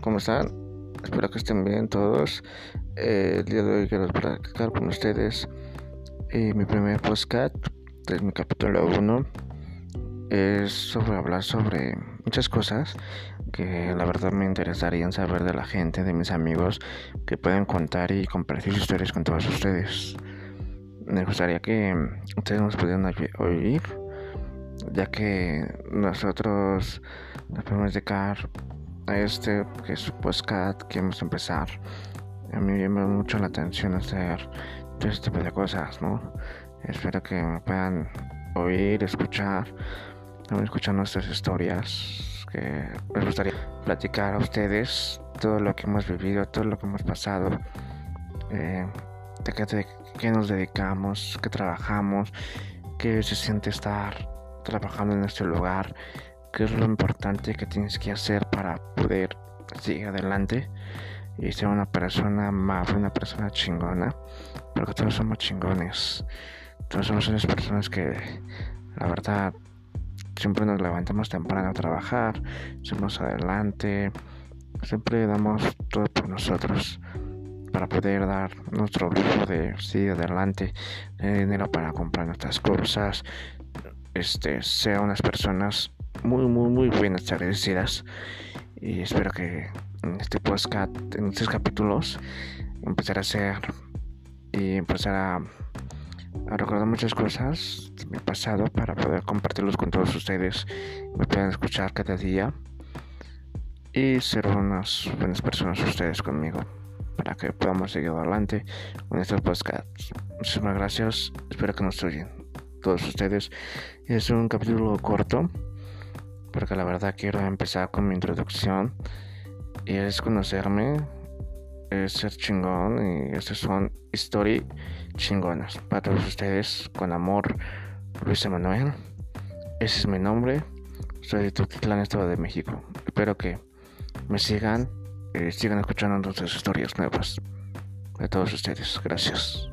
¿cómo están? Espero que estén bien todos. Eh, el día de hoy quiero platicar con ustedes eh, mi primer podcast, es mi capítulo 1. Es sobre hablar sobre muchas cosas que la verdad me interesarían saber de la gente, de mis amigos, que pueden contar y compartir sus historias con todos ustedes. Me gustaría que ustedes nos pudieran oír, ya que nosotros nos podemos dedicar a este que es podcast que vamos a empezar. A mí me llama mucho la atención hacer todo este tipo de cosas, ¿no? Espero que me puedan oír, escuchar, también escuchar nuestras historias, que me gustaría platicar a ustedes todo lo que hemos vivido, todo lo que hemos pasado, eh, de, qué, de qué nos dedicamos, qué trabajamos, qué se siente estar trabajando en este lugar, qué es lo importante que tienes que hacer para poder seguir adelante y ser una persona amable, una persona chingona, porque todos somos chingones, todos somos unas personas que la verdad siempre nos levantamos temprano a trabajar, somos adelante, siempre damos todo por nosotros para poder dar nuestro lujo de seguir adelante, tener dinero para comprar nuestras cosas, este, ser unas personas muy, muy, muy buenas, agradecidas. Y espero que en este podcast, en estos capítulos, empezar a hacer y empezar a, a recordar muchas cosas de mi pasado para poder compartirlos con todos ustedes. Me puedan escuchar cada día y ser unas buenas personas ustedes conmigo para que podamos seguir adelante con estos podcasts. Muchísimas gracias. Espero que nos oyen todos ustedes. Es un capítulo corto porque la verdad quiero empezar con mi introducción y es conocerme, es ser chingón y estas son historias chingonas. Para todos ustedes con amor Luis Emanuel ese es mi nombre soy de Tutitlán Estado de México. Espero que me sigan y sigan escuchando nuestras historias nuevas de todos ustedes. Gracias